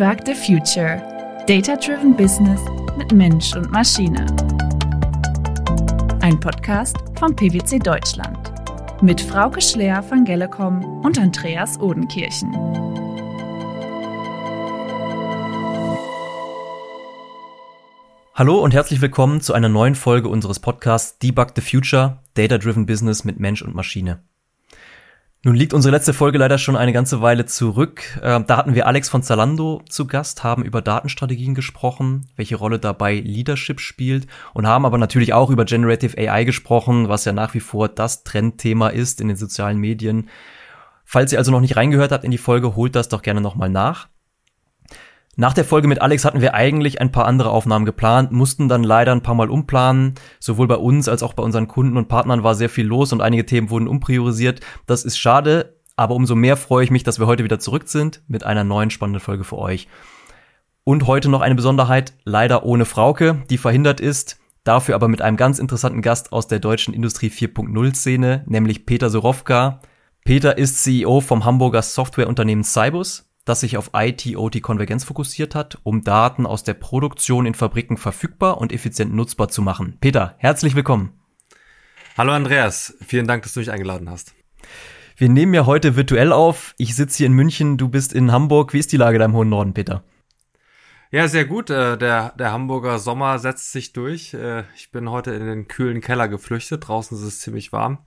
Debug the Future. Data-Driven Business mit Mensch und Maschine. Ein Podcast von PwC Deutschland. Mit Frauke Schler von Gellecom und Andreas Odenkirchen. Hallo und herzlich willkommen zu einer neuen Folge unseres Podcasts Debug the Future, Data-Driven Business mit Mensch und Maschine. Nun liegt unsere letzte Folge leider schon eine ganze Weile zurück. Äh, da hatten wir Alex von Zalando zu Gast, haben über Datenstrategien gesprochen, welche Rolle dabei Leadership spielt und haben aber natürlich auch über Generative AI gesprochen, was ja nach wie vor das Trendthema ist in den sozialen Medien. Falls ihr also noch nicht reingehört habt in die Folge, holt das doch gerne nochmal nach. Nach der Folge mit Alex hatten wir eigentlich ein paar andere Aufnahmen geplant, mussten dann leider ein paar Mal umplanen. Sowohl bei uns als auch bei unseren Kunden und Partnern war sehr viel los und einige Themen wurden umpriorisiert. Das ist schade, aber umso mehr freue ich mich, dass wir heute wieder zurück sind mit einer neuen spannenden Folge für euch. Und heute noch eine Besonderheit, leider ohne Frauke, die verhindert ist, dafür aber mit einem ganz interessanten Gast aus der deutschen Industrie 4.0 Szene, nämlich Peter Sorowka. Peter ist CEO vom Hamburger Softwareunternehmen Cybus das sich auf IT-OT-Konvergenz fokussiert hat, um Daten aus der Produktion in Fabriken verfügbar und effizient nutzbar zu machen. Peter, herzlich willkommen. Hallo Andreas, vielen Dank, dass du mich eingeladen hast. Wir nehmen ja heute virtuell auf. Ich sitze hier in München, du bist in Hamburg. Wie ist die Lage da im hohen Norden, Peter? Ja, sehr gut. Äh, der, der Hamburger Sommer setzt sich durch. Äh, ich bin heute in den kühlen Keller geflüchtet. Draußen ist es ziemlich warm.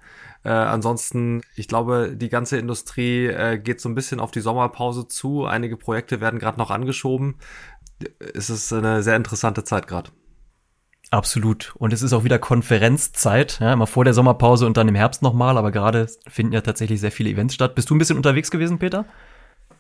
Äh, ansonsten, ich glaube, die ganze Industrie äh, geht so ein bisschen auf die Sommerpause zu. Einige Projekte werden gerade noch angeschoben. Es ist eine sehr interessante Zeit gerade. Absolut. Und es ist auch wieder Konferenzzeit, ja, immer vor der Sommerpause und dann im Herbst nochmal, aber gerade finden ja tatsächlich sehr viele Events statt. Bist du ein bisschen unterwegs gewesen, Peter?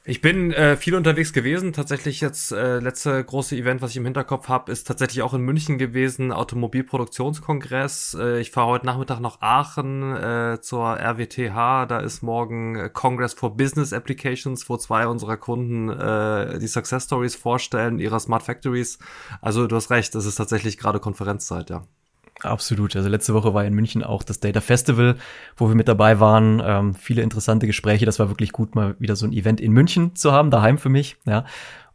Ich bin äh, viel unterwegs gewesen. Tatsächlich jetzt äh, letzte große Event, was ich im Hinterkopf habe, ist tatsächlich auch in München gewesen, Automobilproduktionskongress. Äh, ich fahre heute Nachmittag nach Aachen äh, zur RWTH. Da ist morgen äh, Congress for Business Applications, wo zwei unserer Kunden äh, die Success Stories vorstellen, ihrer Smart Factories. Also du hast recht, es ist tatsächlich gerade Konferenzzeit, ja. Absolut. Also letzte Woche war in München auch das Data Festival, wo wir mit dabei waren. Ähm, viele interessante Gespräche. Das war wirklich gut, mal wieder so ein Event in München zu haben, daheim für mich. Ja.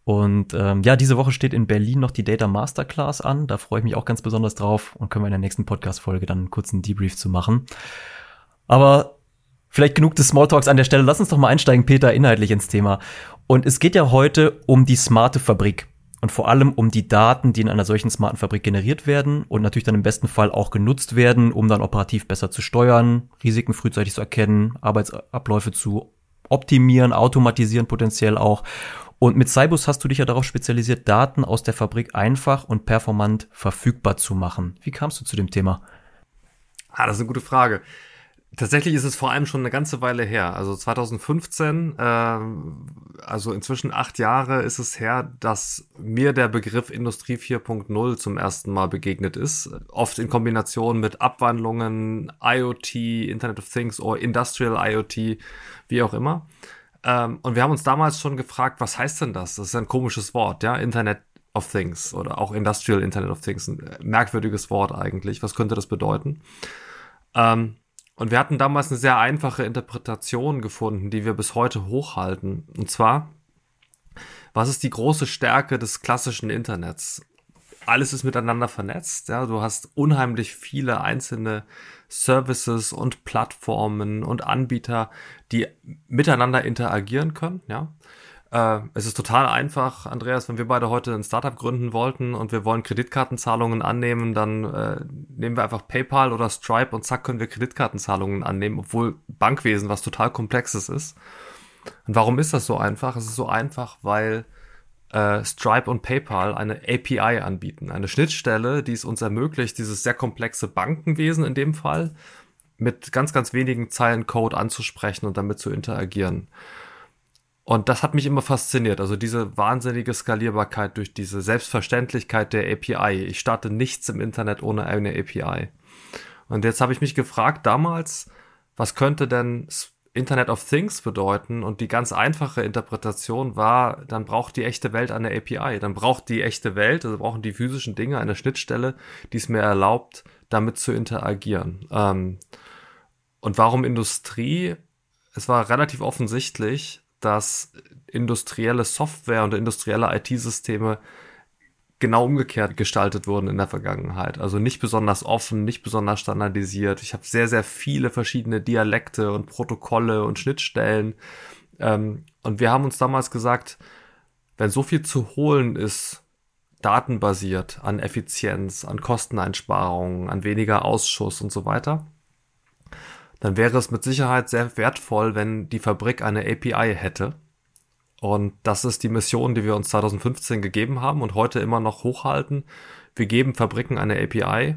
Und ähm, ja, diese Woche steht in Berlin noch die Data Masterclass an. Da freue ich mich auch ganz besonders drauf und können wir in der nächsten Podcast-Folge dann einen kurzen Debrief zu machen. Aber vielleicht genug des Smalltalks an der Stelle. Lass uns doch mal einsteigen, Peter, inhaltlich ins Thema. Und es geht ja heute um die smarte Fabrik und vor allem um die Daten, die in einer solchen smarten Fabrik generiert werden und natürlich dann im besten Fall auch genutzt werden, um dann operativ besser zu steuern, Risiken frühzeitig zu erkennen, Arbeitsabläufe zu optimieren, automatisieren potenziell auch. Und mit Cybus hast du dich ja darauf spezialisiert, Daten aus der Fabrik einfach und performant verfügbar zu machen. Wie kamst du zu dem Thema? Ah, das ist eine gute Frage. Tatsächlich ist es vor allem schon eine ganze Weile her. Also 2015, äh, also inzwischen acht Jahre ist es her, dass mir der Begriff Industrie 4.0 zum ersten Mal begegnet ist. Oft in Kombination mit Abwandlungen, IoT, Internet of Things oder Industrial IoT, wie auch immer. Ähm, und wir haben uns damals schon gefragt, was heißt denn das? Das ist ein komisches Wort, ja, Internet of Things oder auch Industrial Internet of Things. Ein merkwürdiges Wort eigentlich. Was könnte das bedeuten? Ähm, und wir hatten damals eine sehr einfache Interpretation gefunden, die wir bis heute hochhalten. Und zwar, was ist die große Stärke des klassischen Internets? Alles ist miteinander vernetzt. Ja, du hast unheimlich viele einzelne Services und Plattformen und Anbieter, die miteinander interagieren können. Ja, äh, es ist total einfach, Andreas, wenn wir beide heute ein Startup gründen wollten und wir wollen Kreditkartenzahlungen annehmen, dann äh, nehmen wir einfach PayPal oder Stripe und zack können wir Kreditkartenzahlungen annehmen, obwohl Bankwesen was total komplexes ist. Und warum ist das so einfach? Es ist so einfach, weil äh, Stripe und PayPal eine API anbieten, eine Schnittstelle, die es uns ermöglicht, dieses sehr komplexe Bankenwesen in dem Fall mit ganz, ganz wenigen Zeilen Code anzusprechen und damit zu interagieren. Und das hat mich immer fasziniert. Also diese wahnsinnige Skalierbarkeit durch diese Selbstverständlichkeit der API. Ich starte nichts im Internet ohne eine API. Und jetzt habe ich mich gefragt damals, was könnte denn Internet of Things bedeuten? Und die ganz einfache Interpretation war, dann braucht die echte Welt eine API. Dann braucht die echte Welt, also brauchen die physischen Dinge eine Schnittstelle, die es mir erlaubt, damit zu interagieren. Ähm, und warum Industrie? Es war relativ offensichtlich, dass industrielle Software und industrielle IT-Systeme genau umgekehrt gestaltet wurden in der Vergangenheit. Also nicht besonders offen, nicht besonders standardisiert. Ich habe sehr, sehr viele verschiedene Dialekte und Protokolle und Schnittstellen. Ähm, und wir haben uns damals gesagt, wenn so viel zu holen ist, datenbasiert an Effizienz, an Kosteneinsparungen, an weniger Ausschuss und so weiter, dann wäre es mit Sicherheit sehr wertvoll, wenn die Fabrik eine API hätte, und das ist die Mission, die wir uns 2015 gegeben haben und heute immer noch hochhalten. Wir geben Fabriken eine API,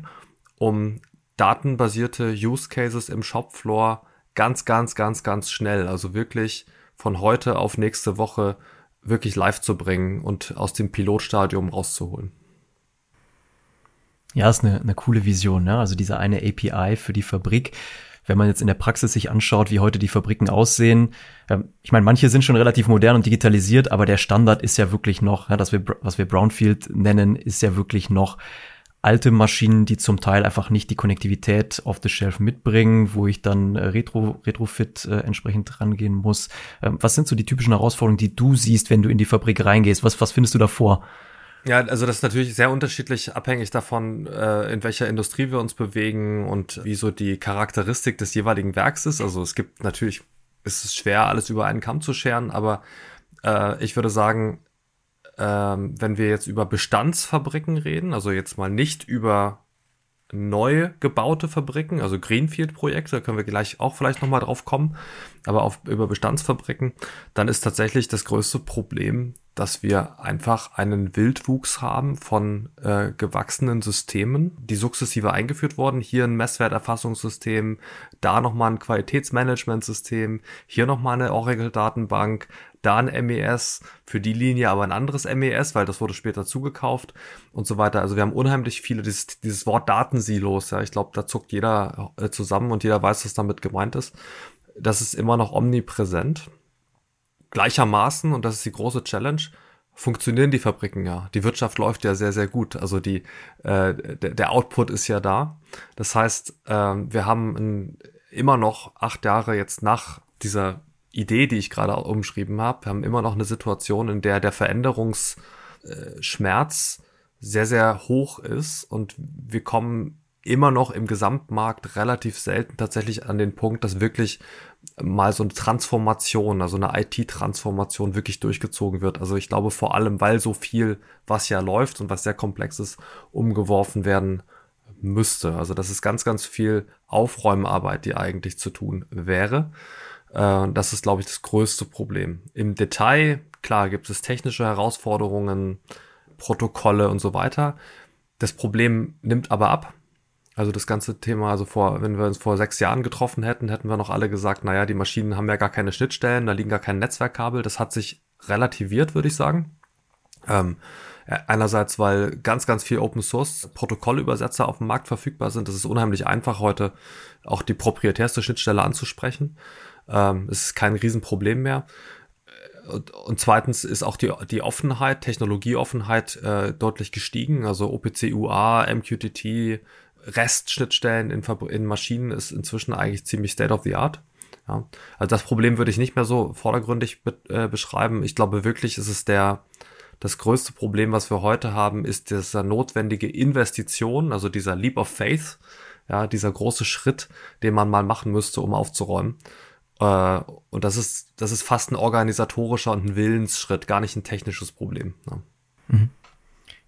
um datenbasierte Use Cases im Shopfloor ganz, ganz, ganz, ganz schnell, also wirklich von heute auf nächste Woche wirklich live zu bringen und aus dem Pilotstadium rauszuholen. Ja, ist eine, eine coole Vision, ne? Also diese eine API für die Fabrik wenn man jetzt in der Praxis sich anschaut, wie heute die Fabriken aussehen, ähm, ich meine, manche sind schon relativ modern und digitalisiert, aber der Standard ist ja wirklich noch, ja, das wir, was wir Brownfield nennen, ist ja wirklich noch alte Maschinen, die zum Teil einfach nicht die Konnektivität auf the shelf mitbringen, wo ich dann äh, Retro, Retrofit äh, entsprechend rangehen muss. Ähm, was sind so die typischen Herausforderungen, die du siehst, wenn du in die Fabrik reingehst? Was, was findest du davor? Ja, also das ist natürlich sehr unterschiedlich, abhängig davon, äh, in welcher Industrie wir uns bewegen und wie so die Charakteristik des jeweiligen Werks ist. Also es gibt natürlich, ist es schwer, alles über einen Kamm zu scheren, aber äh, ich würde sagen, äh, wenn wir jetzt über Bestandsfabriken reden, also jetzt mal nicht über neu gebaute Fabriken, also Greenfield-Projekte, da können wir gleich auch vielleicht nochmal drauf kommen, aber auf, über Bestandsfabriken, dann ist tatsächlich das größte Problem, dass wir einfach einen Wildwuchs haben von äh, gewachsenen Systemen, die sukzessive eingeführt wurden. Hier ein Messwerterfassungssystem, da nochmal ein Qualitätsmanagementsystem, hier nochmal eine Oracle-Datenbank, da ein MES, für die Linie aber ein anderes MES, weil das wurde später zugekauft und so weiter. Also wir haben unheimlich viele, dieses, dieses Wort Datensilos, ja, ich glaube, da zuckt jeder äh, zusammen und jeder weiß, was damit gemeint ist. Das ist immer noch omnipräsent. Gleichermaßen, und das ist die große Challenge, funktionieren die Fabriken ja. Die Wirtschaft läuft ja sehr, sehr gut. Also die, äh, der, Output ist ja da. Das heißt, äh, wir haben ein, immer noch acht Jahre jetzt nach dieser Idee, die ich gerade umschrieben habe, haben immer noch eine Situation, in der der Veränderungsschmerz sehr, sehr hoch ist und wir kommen immer noch im Gesamtmarkt relativ selten tatsächlich an den Punkt, dass wirklich mal so eine Transformation, also eine IT-Transformation wirklich durchgezogen wird. Also ich glaube vor allem, weil so viel, was ja läuft und was sehr komplex ist, umgeworfen werden müsste. Also das ist ganz, ganz viel Aufräumarbeit, die eigentlich zu tun wäre. Äh, das ist, glaube ich, das größte Problem. Im Detail, klar, gibt es technische Herausforderungen, Protokolle und so weiter. Das Problem nimmt aber ab. Also das ganze Thema, also vor, wenn wir uns vor sechs Jahren getroffen hätten, hätten wir noch alle gesagt, naja, die Maschinen haben ja gar keine Schnittstellen, da liegen gar keine Netzwerkkabel. Das hat sich relativiert, würde ich sagen. Ähm, einerseits, weil ganz, ganz viel Open Source Protokollübersetzer auf dem Markt verfügbar sind. Das ist unheimlich einfach heute auch die proprietärste Schnittstelle anzusprechen. Ähm, es ist kein Riesenproblem mehr. Und, und, zweitens ist auch die, die Offenheit, Technologieoffenheit äh, deutlich gestiegen. Also OPC UA, MQTT, Restschnittstellen in, in Maschinen ist inzwischen eigentlich ziemlich state of the art. Ja. Also das Problem würde ich nicht mehr so vordergründig be äh, beschreiben. Ich glaube wirklich, ist es der, das größte Problem, was wir heute haben, ist dieser notwendige Investition, also dieser Leap of Faith, ja, dieser große Schritt, den man mal machen müsste, um aufzuräumen. Äh, und das ist, das ist fast ein organisatorischer und ein Willensschritt, gar nicht ein technisches Problem. Ne? Mhm.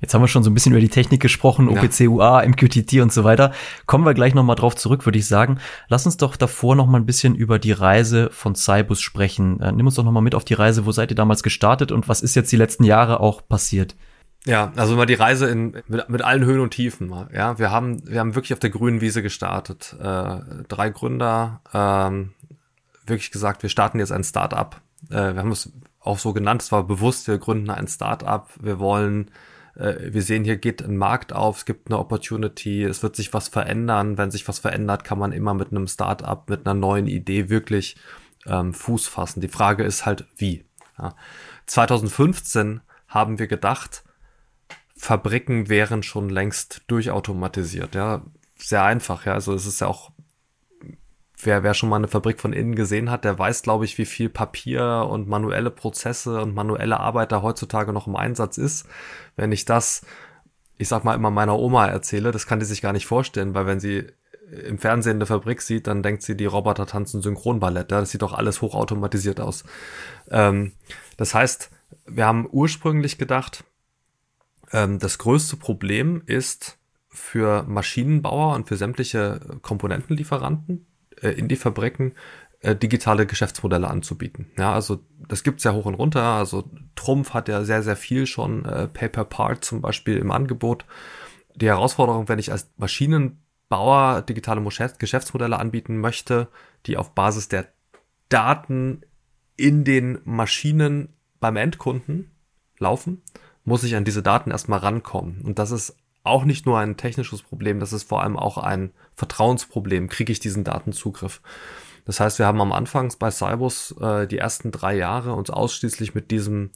Jetzt haben wir schon so ein bisschen über die Technik gesprochen, OPC, UA, MQTT und so weiter. Kommen wir gleich nochmal drauf zurück, würde ich sagen. Lass uns doch davor nochmal ein bisschen über die Reise von Cybus sprechen. Äh, nimm uns doch nochmal mit auf die Reise. Wo seid ihr damals gestartet und was ist jetzt die letzten Jahre auch passiert? Ja, also mal die Reise in, mit, mit allen Höhen und Tiefen. Ja, wir haben, wir haben wirklich auf der grünen Wiese gestartet. Äh, drei Gründer, ähm, wirklich gesagt, wir starten jetzt ein Startup. Äh, wir haben es auch so genannt, es war bewusst, wir gründen ein Startup. Wir wollen, wir sehen, hier geht ein Markt auf, es gibt eine Opportunity, es wird sich was verändern. Wenn sich was verändert, kann man immer mit einem Startup, mit einer neuen Idee wirklich ähm, Fuß fassen. Die Frage ist halt, wie. Ja. 2015 haben wir gedacht, Fabriken wären schon längst durchautomatisiert. Ja, sehr einfach. Ja, also es ist ja auch wer, wer schon mal eine Fabrik von innen gesehen hat, der weiß, glaube ich, wie viel Papier und manuelle Prozesse und manuelle Arbeit da heutzutage noch im Einsatz ist. Wenn ich das, ich sag mal immer meiner Oma erzähle, das kann die sich gar nicht vorstellen, weil wenn sie im Fernsehen eine Fabrik sieht, dann denkt sie, die Roboter tanzen Synchronballett. Ja? Das sieht doch alles hochautomatisiert aus. Ähm, das heißt, wir haben ursprünglich gedacht, ähm, das größte Problem ist für Maschinenbauer und für sämtliche Komponentenlieferanten äh, in die Fabriken äh, digitale Geschäftsmodelle anzubieten. Ja, also das gibt's ja hoch und runter. Also Trumpf hat ja sehr, sehr viel schon, äh, Pay-per-Part zum Beispiel im Angebot. Die Herausforderung, wenn ich als Maschinenbauer digitale Geschäftsmodelle anbieten möchte, die auf Basis der Daten in den Maschinen beim Endkunden laufen, muss ich an diese Daten erstmal rankommen. Und das ist auch nicht nur ein technisches Problem, das ist vor allem auch ein Vertrauensproblem. Kriege ich diesen Datenzugriff? Das heißt, wir haben am Anfang bei Cybus äh, die ersten drei Jahre uns ausschließlich mit diesem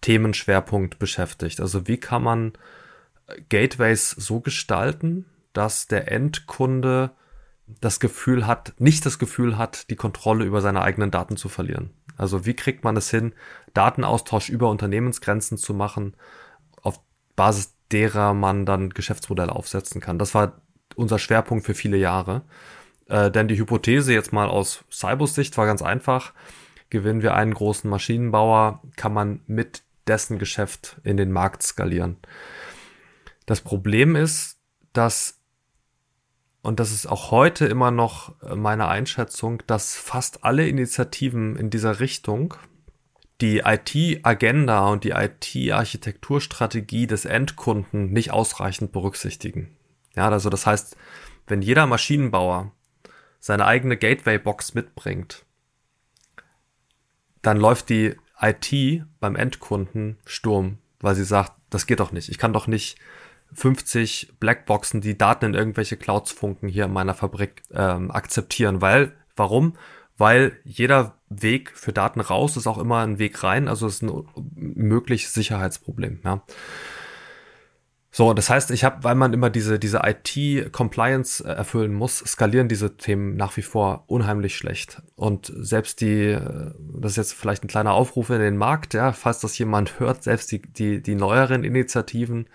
Themenschwerpunkt beschäftigt. Also wie kann man äh, Gateways so gestalten, dass der Endkunde das Gefühl hat, nicht das Gefühl hat, die Kontrolle über seine eigenen Daten zu verlieren. Also wie kriegt man es hin, Datenaustausch über Unternehmensgrenzen zu machen, auf Basis derer man dann Geschäftsmodelle aufsetzen kann. Das war unser Schwerpunkt für viele Jahre. Äh, denn die Hypothese jetzt mal aus Cybus Sicht war ganz einfach. Gewinnen wir einen großen Maschinenbauer, kann man mit dessen Geschäft in den Markt skalieren. Das Problem ist, dass, und das ist auch heute immer noch meine Einschätzung, dass fast alle Initiativen in dieser Richtung die IT-Agenda und die IT-Architekturstrategie des Endkunden nicht ausreichend berücksichtigen. Ja, also das heißt, wenn jeder Maschinenbauer seine eigene Gateway-Box mitbringt, dann läuft die IT beim Endkunden Sturm, weil sie sagt, das geht doch nicht. Ich kann doch nicht 50 Blackboxen, die Daten in irgendwelche Clouds funken, hier in meiner Fabrik ähm, akzeptieren. Weil, warum? Weil jeder Weg für Daten raus ist auch immer ein Weg rein, also es ist ein mögliches Sicherheitsproblem. Ja. So, das heißt, ich habe, weil man immer diese, diese IT-Compliance äh, erfüllen muss, skalieren diese Themen nach wie vor unheimlich schlecht. Und selbst die, äh, das ist jetzt vielleicht ein kleiner Aufruf in den Markt, ja, falls das jemand hört, selbst die, die, die neueren Initiativen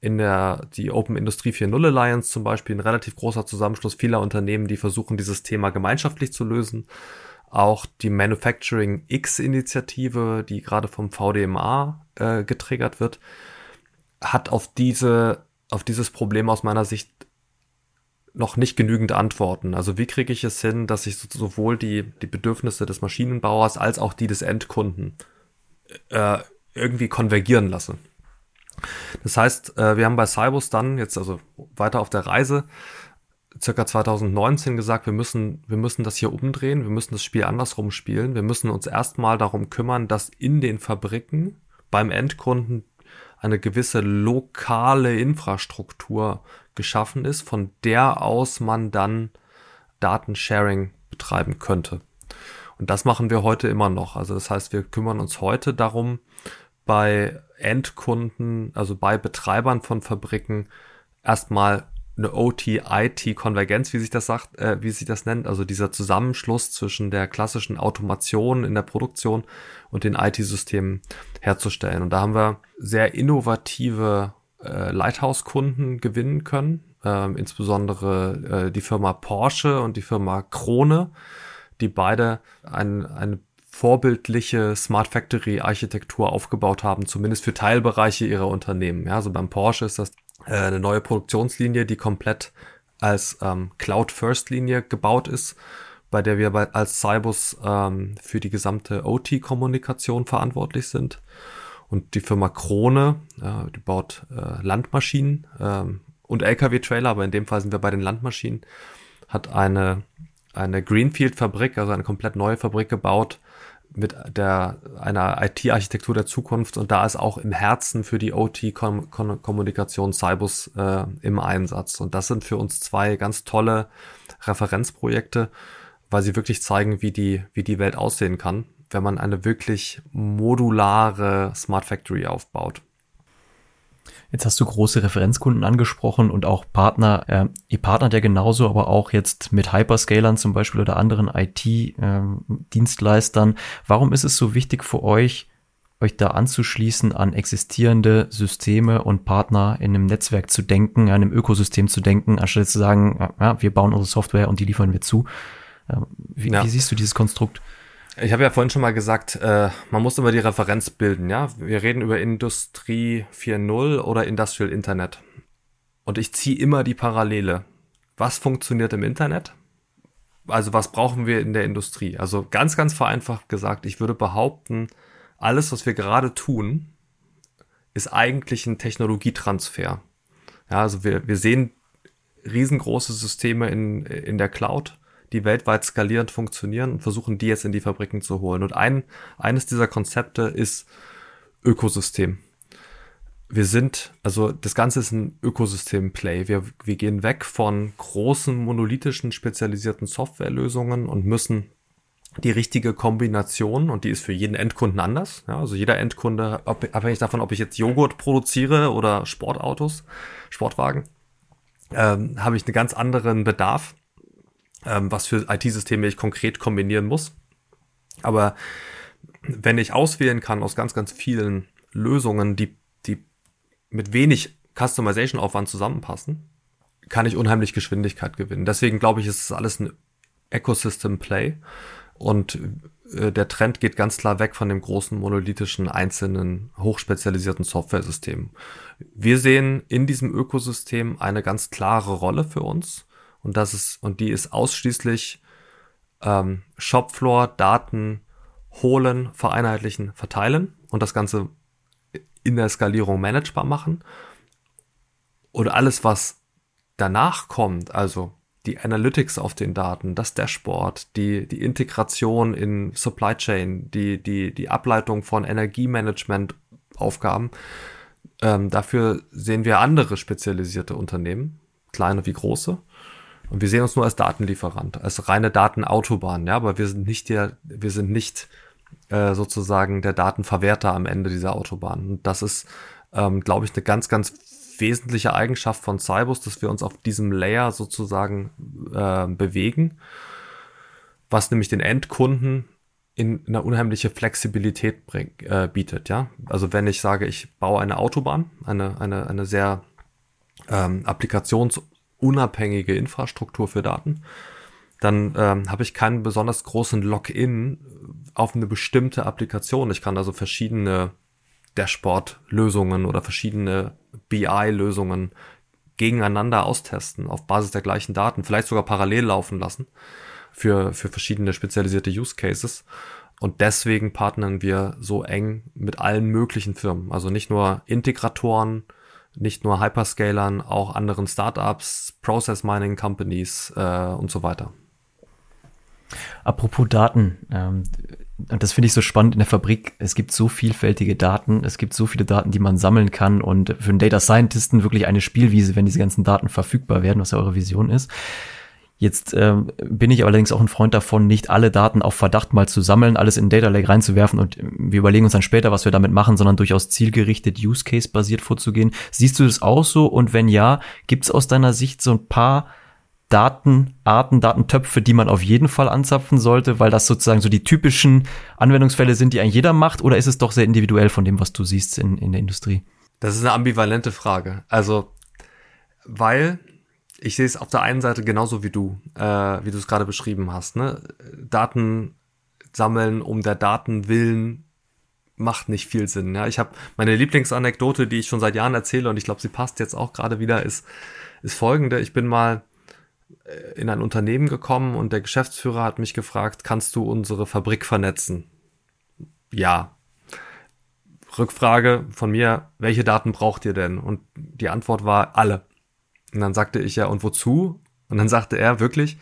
in der, die Open Industrie 4.0 Alliance zum Beispiel, ein relativ großer Zusammenschluss vieler Unternehmen, die versuchen, dieses Thema gemeinschaftlich zu lösen. Auch die Manufacturing X-Initiative, die gerade vom VDMA äh, getriggert wird, hat auf diese, auf dieses Problem aus meiner Sicht noch nicht genügend Antworten. Also wie kriege ich es hin, dass ich sowohl die, die Bedürfnisse des Maschinenbauers als auch die des Endkunden äh, irgendwie konvergieren lasse. Das heißt, äh, wir haben bei Cybus dann jetzt also weiter auf der Reise circa 2019 gesagt, wir müssen, wir müssen das hier umdrehen, wir müssen das Spiel andersrum spielen, wir müssen uns erstmal darum kümmern, dass in den Fabriken beim Endkunden eine gewisse lokale Infrastruktur geschaffen ist, von der aus man dann Datensharing betreiben könnte. Und das machen wir heute immer noch. Also das heißt, wir kümmern uns heute darum, bei Endkunden, also bei Betreibern von Fabriken, erstmal eine OT-IT-Konvergenz, wie sich das sagt, äh, wie sich das nennt, also dieser Zusammenschluss zwischen der klassischen Automation in der Produktion und den IT-Systemen herzustellen. Und da haben wir sehr innovative äh, Lighthouse-Kunden gewinnen können, äh, insbesondere äh, die Firma Porsche und die Firma Krone, die beide ein, eine vorbildliche Smart Factory Architektur aufgebaut haben, zumindest für Teilbereiche ihrer Unternehmen. Ja, also beim Porsche ist das äh, eine neue Produktionslinie, die komplett als ähm, Cloud-First-Linie gebaut ist, bei der wir bei, als Cybus ähm, für die gesamte OT-Kommunikation verantwortlich sind. Und die Firma Krone, äh, die baut äh, Landmaschinen ähm, und LKW-Trailer, aber in dem Fall sind wir bei den Landmaschinen, hat eine, eine Greenfield-Fabrik, also eine komplett neue Fabrik gebaut, mit der einer IT-Architektur der Zukunft und da ist auch im Herzen für die OT-Kommunikation Cybus äh, im Einsatz. Und das sind für uns zwei ganz tolle Referenzprojekte, weil sie wirklich zeigen, wie die, wie die Welt aussehen kann, wenn man eine wirklich modulare Smart Factory aufbaut. Jetzt hast du große Referenzkunden angesprochen und auch Partner. Äh, ihr partnert ja genauso, aber auch jetzt mit Hyperscalern zum Beispiel oder anderen IT-Dienstleistern. Ähm, Warum ist es so wichtig für euch, euch da anzuschließen an existierende Systeme und Partner in einem Netzwerk zu denken, in einem Ökosystem zu denken, anstatt zu sagen, ja, wir bauen unsere Software und die liefern wir zu. Ähm, wie, ja. wie siehst du dieses Konstrukt? Ich habe ja vorhin schon mal gesagt, äh, man muss immer die Referenz bilden, ja. Wir reden über Industrie 4.0 oder Industrial Internet. Und ich ziehe immer die Parallele. Was funktioniert im Internet? Also was brauchen wir in der Industrie? Also ganz, ganz vereinfacht gesagt, ich würde behaupten, alles, was wir gerade tun, ist eigentlich ein Technologietransfer. Ja, also wir, wir sehen riesengroße Systeme in, in der Cloud die weltweit skalierend funktionieren und versuchen, die jetzt in die Fabriken zu holen. Und ein, eines dieser Konzepte ist Ökosystem. Wir sind, also das Ganze ist ein Ökosystem-Play. Wir, wir gehen weg von großen, monolithischen, spezialisierten Softwarelösungen und müssen die richtige Kombination und die ist für jeden Endkunden anders. Ja, also jeder Endkunde, abhängig davon, ob ich jetzt Joghurt produziere oder Sportautos, Sportwagen, ähm, habe ich einen ganz anderen Bedarf ähm, was für IT-Systeme ich konkret kombinieren muss. Aber wenn ich auswählen kann aus ganz, ganz vielen Lösungen, die, die mit wenig Customization-Aufwand zusammenpassen, kann ich unheimlich Geschwindigkeit gewinnen. Deswegen glaube ich, ist es alles ein Ecosystem-Play. Und äh, der Trend geht ganz klar weg von dem großen monolithischen, einzelnen, hochspezialisierten Software-System. Wir sehen in diesem Ökosystem eine ganz klare Rolle für uns und das ist, und die ist ausschließlich ähm, Shopfloor, Daten holen, vereinheitlichen, verteilen und das Ganze in der Skalierung managebar machen. Und alles, was danach kommt, also die Analytics auf den Daten, das Dashboard, die, die Integration in Supply Chain, die, die, die Ableitung von Energiemanagement-Aufgaben, ähm, dafür sehen wir andere spezialisierte Unternehmen, kleine wie große. Und wir sehen uns nur als Datenlieferant, als reine Datenautobahn, ja, aber wir sind nicht der, wir sind nicht äh, sozusagen der Datenverwerter am Ende dieser Autobahn. Und das ist, ähm, glaube ich, eine ganz, ganz wesentliche Eigenschaft von Cybus, dass wir uns auf diesem Layer sozusagen äh, bewegen, was nämlich den Endkunden in eine unheimliche Flexibilität bring, äh, bietet, ja. Also wenn ich sage, ich baue eine Autobahn, eine, eine, eine sehr ähm, applikations- unabhängige Infrastruktur für Daten, dann ähm, habe ich keinen besonders großen Login auf eine bestimmte Applikation. Ich kann also verschiedene Dashboard-Lösungen oder verschiedene BI-Lösungen gegeneinander austesten auf Basis der gleichen Daten, vielleicht sogar parallel laufen lassen für, für verschiedene spezialisierte Use Cases. Und deswegen partnern wir so eng mit allen möglichen Firmen. Also nicht nur Integratoren, nicht nur Hyperscalern, auch anderen Startups, Process Mining Companies äh, und so weiter. Apropos Daten, ähm, und das finde ich so spannend in der Fabrik. Es gibt so vielfältige Daten, es gibt so viele Daten, die man sammeln kann und für einen Data Scientisten wirklich eine Spielwiese, wenn diese ganzen Daten verfügbar werden, was ja eure Vision ist. Jetzt ähm, bin ich allerdings auch ein Freund davon, nicht alle Daten auf Verdacht mal zu sammeln, alles in Data Lake reinzuwerfen und wir überlegen uns dann später, was wir damit machen, sondern durchaus zielgerichtet, Use Case basiert vorzugehen. Siehst du das auch so? Und wenn ja, gibt es aus deiner Sicht so ein paar Datenarten, Datentöpfe, die man auf jeden Fall anzapfen sollte, weil das sozusagen so die typischen Anwendungsfälle sind, die ein jeder macht, oder ist es doch sehr individuell von dem, was du siehst in, in der Industrie? Das ist eine ambivalente Frage. Also, weil ich sehe es auf der einen Seite genauso wie du, äh, wie du es gerade beschrieben hast. Ne? Daten sammeln um der Daten willen macht nicht viel Sinn. Ja? Ich habe meine Lieblingsanekdote, die ich schon seit Jahren erzähle und ich glaube, sie passt jetzt auch gerade wieder, ist, ist folgende. Ich bin mal äh, in ein Unternehmen gekommen und der Geschäftsführer hat mich gefragt, kannst du unsere Fabrik vernetzen? Ja. Rückfrage von mir, welche Daten braucht ihr denn? Und die Antwort war alle. Und dann sagte ich ja, und wozu? Und dann sagte er wirklich,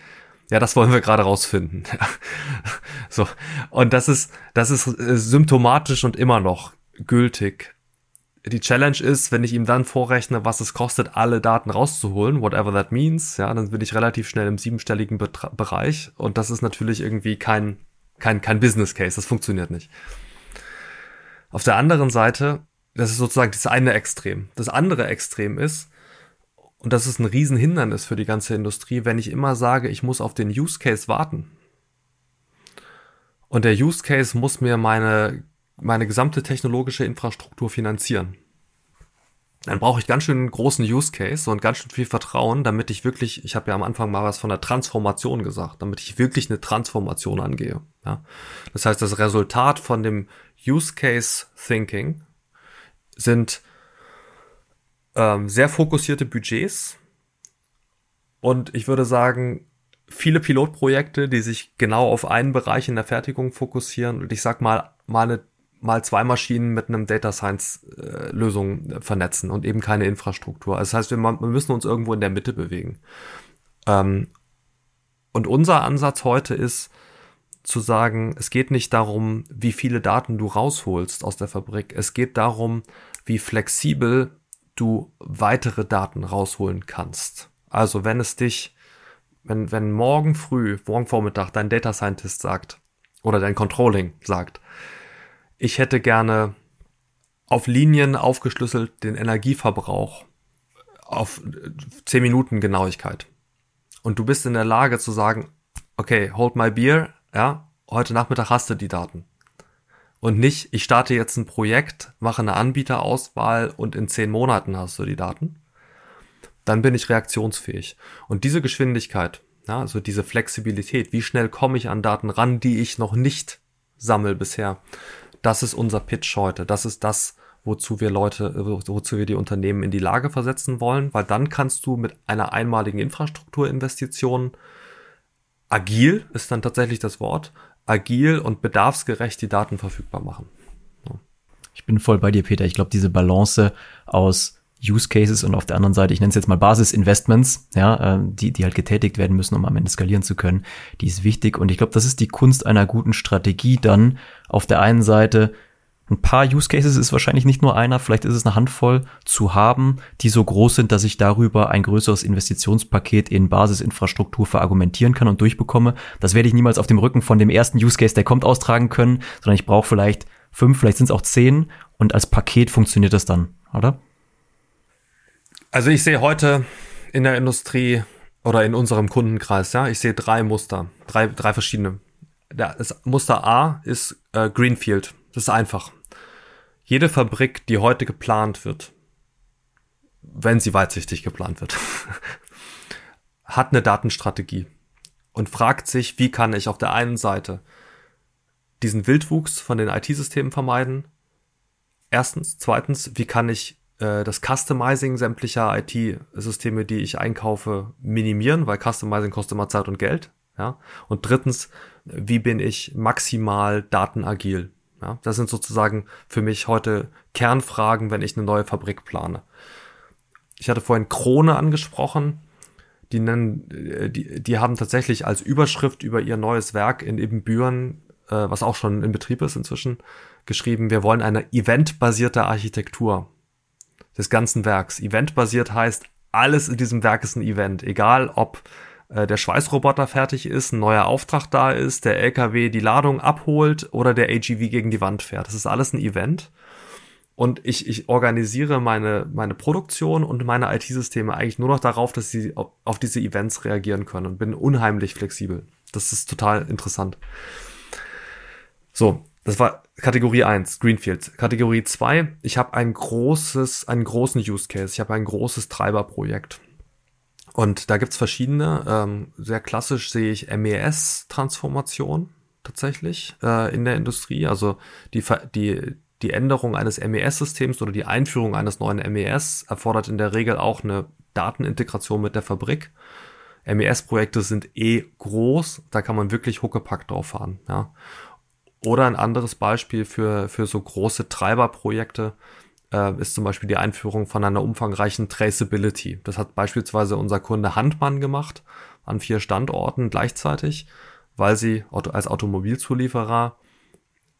ja, das wollen wir gerade rausfinden. so. Und das ist, das ist äh, symptomatisch und immer noch gültig. Die Challenge ist, wenn ich ihm dann vorrechne, was es kostet, alle Daten rauszuholen, whatever that means, ja, dann bin ich relativ schnell im siebenstelligen Betra Bereich. Und das ist natürlich irgendwie kein, kein, kein Business Case. Das funktioniert nicht. Auf der anderen Seite das ist sozusagen das eine Extrem. Das andere Extrem ist, und das ist ein Riesenhindernis für die ganze Industrie, wenn ich immer sage, ich muss auf den Use Case warten. Und der Use Case muss mir meine, meine gesamte technologische Infrastruktur finanzieren. Dann brauche ich ganz schön einen großen Use Case und ganz schön viel Vertrauen, damit ich wirklich, ich habe ja am Anfang mal was von der Transformation gesagt, damit ich wirklich eine Transformation angehe. Ja? Das heißt, das Resultat von dem Use Case Thinking sind ähm, sehr fokussierte Budgets und ich würde sagen, viele Pilotprojekte, die sich genau auf einen Bereich in der Fertigung fokussieren und ich sag mal, mal eine mal zwei Maschinen mit einem Data Science äh, Lösung äh, vernetzen und eben keine Infrastruktur. Also das heißt, wir, wir müssen uns irgendwo in der Mitte bewegen. Ähm, und unser Ansatz heute ist zu sagen, es geht nicht darum, wie viele Daten du rausholst aus der Fabrik. Es geht darum, wie flexibel du weitere Daten rausholen kannst. Also wenn es dich, wenn, wenn morgen früh, morgen Vormittag dein Data Scientist sagt oder dein Controlling sagt, ich hätte gerne auf Linien aufgeschlüsselt den Energieverbrauch auf 10 Minuten Genauigkeit. Und du bist in der Lage zu sagen, okay, hold my beer, ja, heute Nachmittag hast du die Daten und nicht, ich starte jetzt ein Projekt, mache eine Anbieterauswahl und in zehn Monaten hast du die Daten, dann bin ich reaktionsfähig. Und diese Geschwindigkeit, ja, also diese Flexibilität, wie schnell komme ich an Daten ran, die ich noch nicht sammel bisher, das ist unser Pitch heute. Das ist das, wozu wir Leute, wozu wir die Unternehmen in die Lage versetzen wollen, weil dann kannst du mit einer einmaligen Infrastrukturinvestition agil ist dann tatsächlich das Wort, agil und bedarfsgerecht die Daten verfügbar machen. Ich bin voll bei dir, Peter. Ich glaube, diese Balance aus Use Cases und auf der anderen Seite, ich nenne es jetzt mal Basis-Investments, ja, äh, die, die halt getätigt werden müssen, um am Ende skalieren zu können, die ist wichtig. Und ich glaube, das ist die Kunst einer guten Strategie, dann auf der einen Seite ein paar Use Cases ist wahrscheinlich nicht nur einer, vielleicht ist es eine Handvoll zu haben, die so groß sind, dass ich darüber ein größeres Investitionspaket in Basisinfrastruktur verargumentieren kann und durchbekomme. Das werde ich niemals auf dem Rücken von dem ersten Use Case, der kommt, austragen können, sondern ich brauche vielleicht fünf, vielleicht sind es auch zehn und als Paket funktioniert das dann, oder? Also ich sehe heute in der Industrie oder in unserem Kundenkreis, ja, ich sehe drei Muster, drei, drei verschiedene. Das Muster A ist äh, Greenfield. Das ist einfach. Jede Fabrik, die heute geplant wird, wenn sie weitsichtig geplant wird, hat eine Datenstrategie und fragt sich, wie kann ich auf der einen Seite diesen Wildwuchs von den IT-Systemen vermeiden? Erstens. Zweitens, wie kann ich äh, das Customizing sämtlicher IT-Systeme, die ich einkaufe, minimieren, weil Customizing kostet immer Zeit und Geld. Ja? Und drittens, wie bin ich maximal datenagil? Ja? Das sind sozusagen für mich heute Kernfragen, wenn ich eine neue Fabrik plane. Ich hatte vorhin Krone angesprochen. Die nennen, äh, die, die haben tatsächlich als Überschrift über ihr neues Werk in Ibbenbüren, äh, was auch schon in Betrieb ist inzwischen, geschrieben, wir wollen eine eventbasierte Architektur des ganzen Werks. Eventbasiert heißt, alles in diesem Werk ist ein Event. Egal, ob äh, der Schweißroboter fertig ist, ein neuer Auftrag da ist, der LKW die Ladung abholt oder der AGV gegen die Wand fährt. Das ist alles ein Event. Und ich, ich organisiere meine, meine Produktion und meine IT-Systeme eigentlich nur noch darauf, dass sie auf, diese Events reagieren können und bin unheimlich flexibel. Das ist total interessant. So, das war Kategorie 1, Greenfield. Kategorie 2, ich habe ein großes, einen großen Use Case. Ich habe ein großes Treiberprojekt. Und da gibt's verschiedene. Ähm, sehr klassisch sehe ich MES-Transformation tatsächlich äh, in der Industrie. Also die, die, die Änderung eines MES-Systems oder die Einführung eines neuen MES erfordert in der Regel auch eine Datenintegration mit der Fabrik. MES-Projekte sind eh groß, da kann man wirklich Huckepack drauf fahren. Ja. Oder ein anderes Beispiel für, für so große Treiberprojekte äh, ist zum Beispiel die Einführung von einer umfangreichen Traceability. Das hat beispielsweise unser Kunde Handmann gemacht an vier Standorten gleichzeitig, weil sie als Automobilzulieferer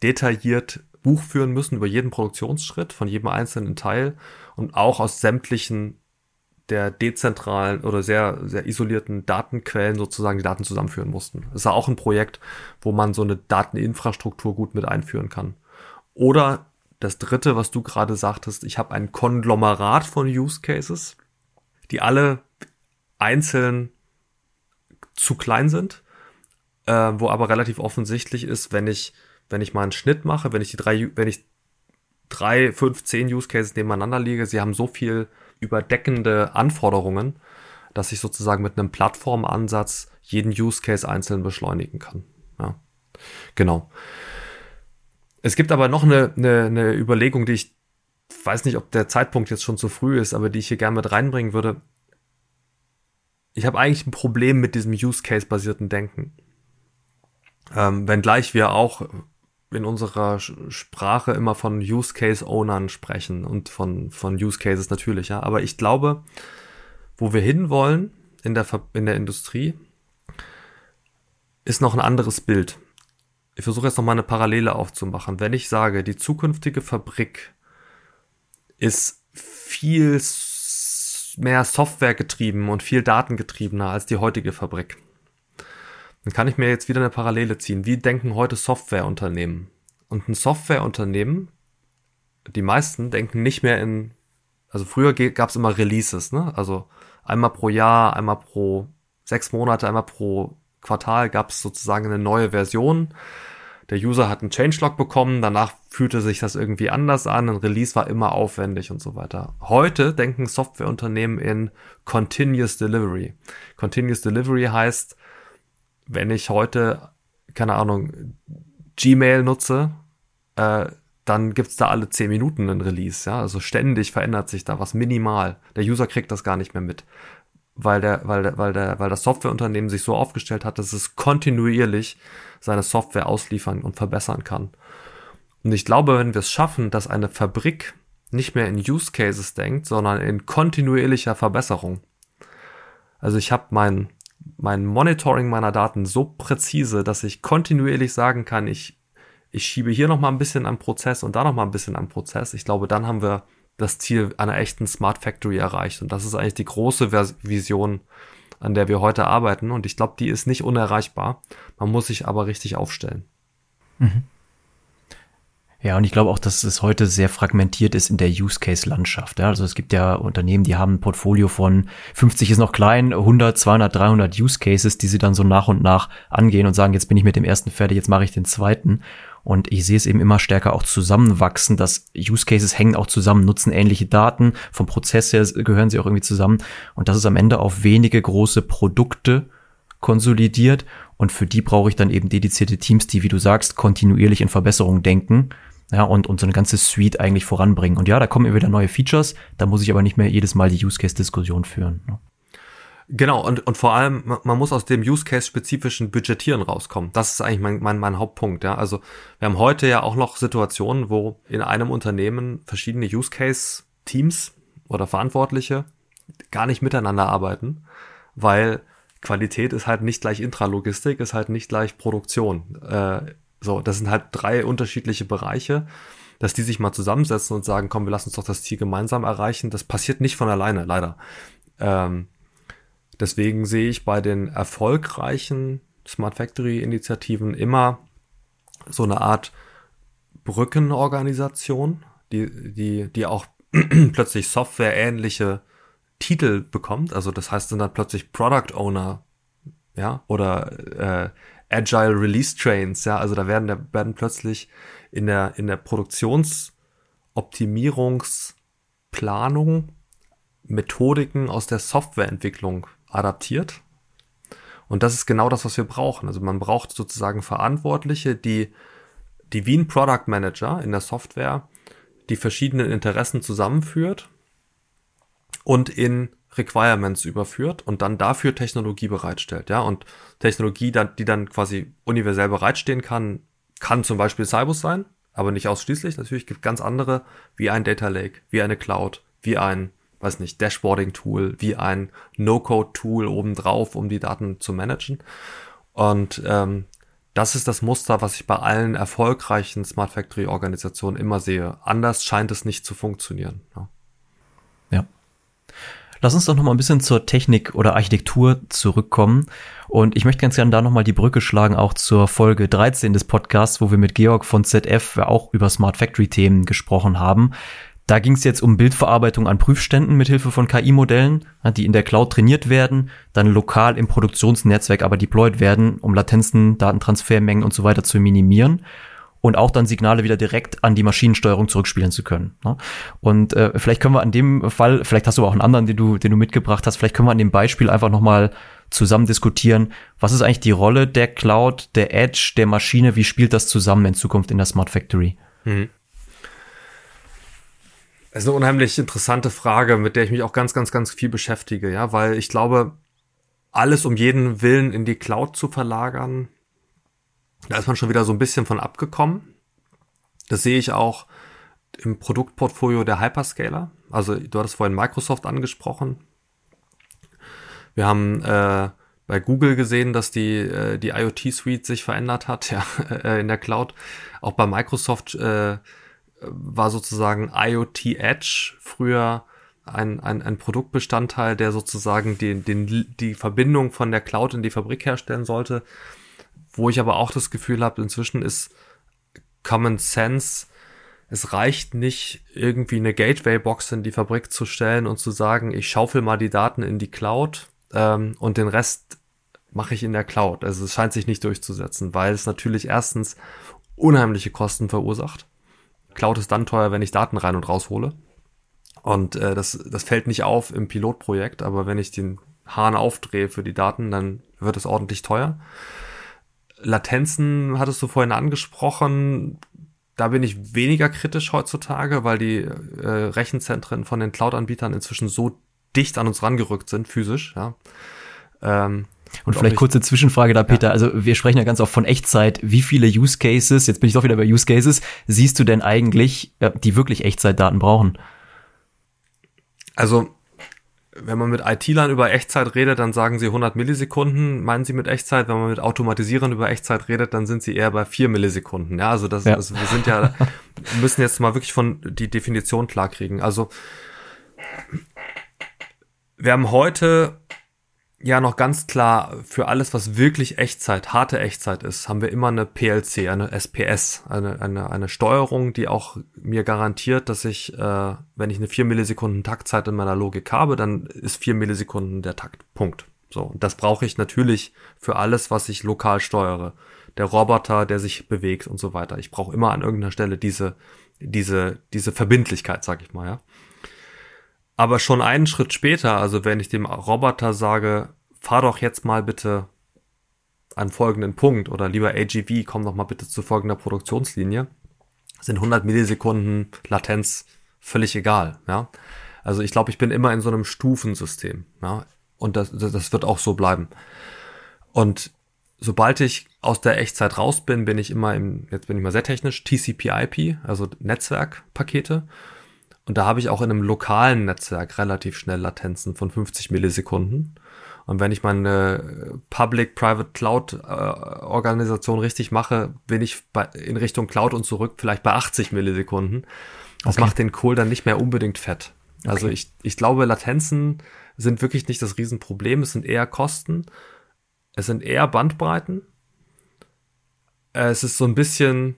detailliert Buch führen müssen über jeden Produktionsschritt von jedem einzelnen Teil und auch aus sämtlichen der dezentralen oder sehr, sehr isolierten Datenquellen sozusagen die Daten zusammenführen mussten. Das ist auch ein Projekt, wo man so eine Dateninfrastruktur gut mit einführen kann. Oder das dritte, was du gerade sagtest, ich habe ein Konglomerat von Use Cases, die alle einzeln zu klein sind, äh, wo aber relativ offensichtlich ist, wenn ich, wenn ich mal einen Schnitt mache, wenn ich die drei, wenn ich drei, fünf, zehn Use Cases nebeneinander lege, sie haben so viel überdeckende Anforderungen, dass ich sozusagen mit einem Plattformansatz jeden Use Case einzeln beschleunigen kann. Ja. Genau. Es gibt aber noch eine, eine, eine Überlegung, die ich weiß nicht, ob der Zeitpunkt jetzt schon zu früh ist, aber die ich hier gerne mit reinbringen würde. Ich habe eigentlich ein Problem mit diesem Use Case basierten Denken. Ähm, wenngleich wir auch in unserer Sprache immer von Use Case Ownern sprechen und von, von Use Cases natürlich, ja. Aber ich glaube, wo wir hinwollen in der, in der Industrie, ist noch ein anderes Bild. Ich versuche jetzt noch mal eine Parallele aufzumachen. Wenn ich sage, die zukünftige Fabrik ist viel mehr Software getrieben und viel datengetriebener als die heutige Fabrik. Dann kann ich mir jetzt wieder eine Parallele ziehen. Wie denken heute Softwareunternehmen? Und ein Softwareunternehmen, die meisten denken nicht mehr in, also früher gab es immer Releases, ne? Also einmal pro Jahr, einmal pro sechs Monate, einmal pro Quartal gab es sozusagen eine neue Version. Der User hat einen Changelog bekommen, danach fühlte sich das irgendwie anders an, ein Release war immer aufwendig und so weiter. Heute denken Softwareunternehmen in Continuous Delivery. Continuous Delivery heißt, wenn ich heute, keine Ahnung, Gmail nutze, äh, dann gibt's da alle zehn Minuten einen Release, ja. Also ständig verändert sich da was minimal. Der User kriegt das gar nicht mehr mit. Weil der, weil der, weil der, weil das Softwareunternehmen sich so aufgestellt hat, dass es kontinuierlich seine Software ausliefern und verbessern kann. Und ich glaube, wenn wir es schaffen, dass eine Fabrik nicht mehr in Use Cases denkt, sondern in kontinuierlicher Verbesserung. Also ich habe mein mein Monitoring meiner Daten so präzise, dass ich kontinuierlich sagen kann, ich, ich schiebe hier noch mal ein bisschen am Prozess und da noch mal ein bisschen am Prozess. Ich glaube, dann haben wir das Ziel einer echten Smart Factory erreicht. Und das ist eigentlich die große Vision, an der wir heute arbeiten. Und ich glaube, die ist nicht unerreichbar. Man muss sich aber richtig aufstellen. Mhm. Ja, und ich glaube auch, dass es heute sehr fragmentiert ist in der Use-Case-Landschaft. Ja, also es gibt ja Unternehmen, die haben ein Portfolio von 50 ist noch klein, 100, 200, 300 Use-Cases, die sie dann so nach und nach angehen und sagen, jetzt bin ich mit dem ersten fertig, jetzt mache ich den zweiten. Und ich sehe es eben immer stärker auch zusammenwachsen, dass Use Cases hängen auch zusammen, nutzen ähnliche Daten, vom Prozess her gehören sie auch irgendwie zusammen. Und das ist am Ende auf wenige große Produkte konsolidiert. Und für die brauche ich dann eben dedizierte Teams, die, wie du sagst, kontinuierlich in Verbesserungen denken ja, und, und so eine ganze Suite eigentlich voranbringen. Und ja, da kommen wieder neue Features, da muss ich aber nicht mehr jedes Mal die Use-Case-Diskussion führen. Ne? Genau, und, und vor allem, man muss aus dem Use-Case-spezifischen Budgetieren rauskommen. Das ist eigentlich mein, mein, mein Hauptpunkt. Ja. Also wir haben heute ja auch noch Situationen, wo in einem Unternehmen verschiedene Use-Case-Teams oder Verantwortliche gar nicht miteinander arbeiten, weil Qualität ist halt nicht gleich Intralogistik, ist halt nicht gleich Produktion. Äh, so, das sind halt drei unterschiedliche Bereiche, dass die sich mal zusammensetzen und sagen, komm, wir lassen uns doch das Ziel gemeinsam erreichen. Das passiert nicht von alleine, leider. Ähm, deswegen sehe ich bei den erfolgreichen Smart Factory Initiativen immer so eine Art Brückenorganisation, die, die, die auch plötzlich softwareähnliche Titel bekommt. Also das heißt, sind dann plötzlich Product Owner, ja, oder äh, Agile Release Trains, ja, also da werden, da werden plötzlich in der, in der Produktionsoptimierungsplanung Methodiken aus der Softwareentwicklung adaptiert. Und das ist genau das, was wir brauchen. Also man braucht sozusagen Verantwortliche, die, die wie ein Product Manager in der Software die verschiedenen Interessen zusammenführt und in Requirements überführt und dann dafür Technologie bereitstellt, ja. Und Technologie, die dann quasi universell bereitstehen kann, kann zum Beispiel Cybus sein, aber nicht ausschließlich. Natürlich gibt es ganz andere, wie ein Data Lake, wie eine Cloud, wie ein, weiß nicht, Dashboarding-Tool, wie ein No-Code-Tool obendrauf, um die Daten zu managen. Und ähm, das ist das Muster, was ich bei allen erfolgreichen Smart Factory Organisationen immer sehe. Anders scheint es nicht zu funktionieren. Ja. ja. Lass uns doch noch mal ein bisschen zur Technik oder Architektur zurückkommen. Und ich möchte ganz gerne da noch mal die Brücke schlagen, auch zur Folge 13 des Podcasts, wo wir mit Georg von ZF auch über Smart Factory Themen gesprochen haben. Da ging es jetzt um Bildverarbeitung an Prüfständen mit Hilfe von KI-Modellen, die in der Cloud trainiert werden, dann lokal im Produktionsnetzwerk aber deployed werden, um Latenzen, Datentransfermengen und so weiter zu minimieren und auch dann Signale wieder direkt an die Maschinensteuerung zurückspielen zu können. Und äh, vielleicht können wir an dem Fall, vielleicht hast du auch einen anderen, den du, den du mitgebracht hast, vielleicht können wir an dem Beispiel einfach nochmal zusammen diskutieren, was ist eigentlich die Rolle der Cloud, der Edge, der Maschine, wie spielt das zusammen in Zukunft in der Smart Factory? Mhm. Das ist eine unheimlich interessante Frage, mit der ich mich auch ganz, ganz, ganz viel beschäftige, ja, weil ich glaube, alles um jeden Willen in die Cloud zu verlagern, da ist man schon wieder so ein bisschen von abgekommen. Das sehe ich auch im Produktportfolio der Hyperscaler. Also du hattest vorhin Microsoft angesprochen. Wir haben äh, bei Google gesehen, dass die, äh, die IoT-Suite sich verändert hat, ja, äh, in der Cloud. Auch bei Microsoft äh, war sozusagen IoT Edge früher ein, ein, ein Produktbestandteil, der sozusagen den, den, die Verbindung von der Cloud in die Fabrik herstellen sollte. Wo ich aber auch das Gefühl habe, inzwischen ist Common Sense, es reicht nicht, irgendwie eine Gateway-Box in die Fabrik zu stellen und zu sagen, ich schaufel mal die Daten in die Cloud ähm, und den Rest mache ich in der Cloud. Also es scheint sich nicht durchzusetzen, weil es natürlich erstens unheimliche Kosten verursacht Cloud ist dann teuer, wenn ich Daten rein und raushole. Und äh, das, das fällt nicht auf im Pilotprojekt, aber wenn ich den Hahn aufdrehe für die Daten, dann wird es ordentlich teuer. Latenzen hattest du vorhin angesprochen. Da bin ich weniger kritisch heutzutage, weil die äh, Rechenzentren von den Cloud-Anbietern inzwischen so dicht an uns rangerückt sind, physisch. Ja. Ähm, und, vielleicht kurze Zwischenfrage da, Peter. Ja. Also wir sprechen ja ganz oft von Echtzeit. Wie viele Use Cases, jetzt bin ich doch wieder bei Use Cases, siehst du denn eigentlich, äh, die wirklich Echtzeitdaten brauchen? Also wenn man mit IT-Lern über Echtzeit redet, dann sagen sie 100 Millisekunden, meinen sie mit Echtzeit. Wenn man mit Automatisieren über Echtzeit redet, dann sind sie eher bei 4 Millisekunden. Ja, also das, ja. also wir sind ja, müssen jetzt mal wirklich von die Definition klarkriegen. Also wir haben heute ja noch ganz klar, für alles, was wirklich Echtzeit, harte Echtzeit ist, haben wir immer eine PLC, eine SPS, eine, eine, eine Steuerung, die auch mir garantiert, dass ich, äh, wenn ich eine 4 Millisekunden Taktzeit in meiner Logik habe, dann ist 4 Millisekunden der Takt. Punkt. So, und das brauche ich natürlich für alles, was ich lokal steuere. Der Roboter, der sich bewegt und so weiter. Ich brauche immer an irgendeiner Stelle diese, diese, diese Verbindlichkeit, sag ich mal, ja. Aber schon einen Schritt später, also wenn ich dem Roboter sage, fahr doch jetzt mal bitte an folgenden Punkt oder lieber AGV, komm doch mal bitte zu folgender Produktionslinie, sind 100 Millisekunden Latenz völlig egal, ja. Also ich glaube, ich bin immer in so einem Stufensystem, ja. Und das, das wird auch so bleiben. Und sobald ich aus der Echtzeit raus bin, bin ich immer im, jetzt bin ich mal sehr technisch, TCP/IP, also Netzwerkpakete. Und da habe ich auch in einem lokalen Netzwerk relativ schnell Latenzen von 50 Millisekunden. Und wenn ich meine Public-Private Cloud-Organisation äh, richtig mache, bin ich bei, in Richtung Cloud und zurück vielleicht bei 80 Millisekunden. Das okay. macht den Kohl dann nicht mehr unbedingt fett. Also okay. ich, ich glaube, Latenzen sind wirklich nicht das Riesenproblem. Es sind eher Kosten. Es sind eher Bandbreiten. Es ist so ein bisschen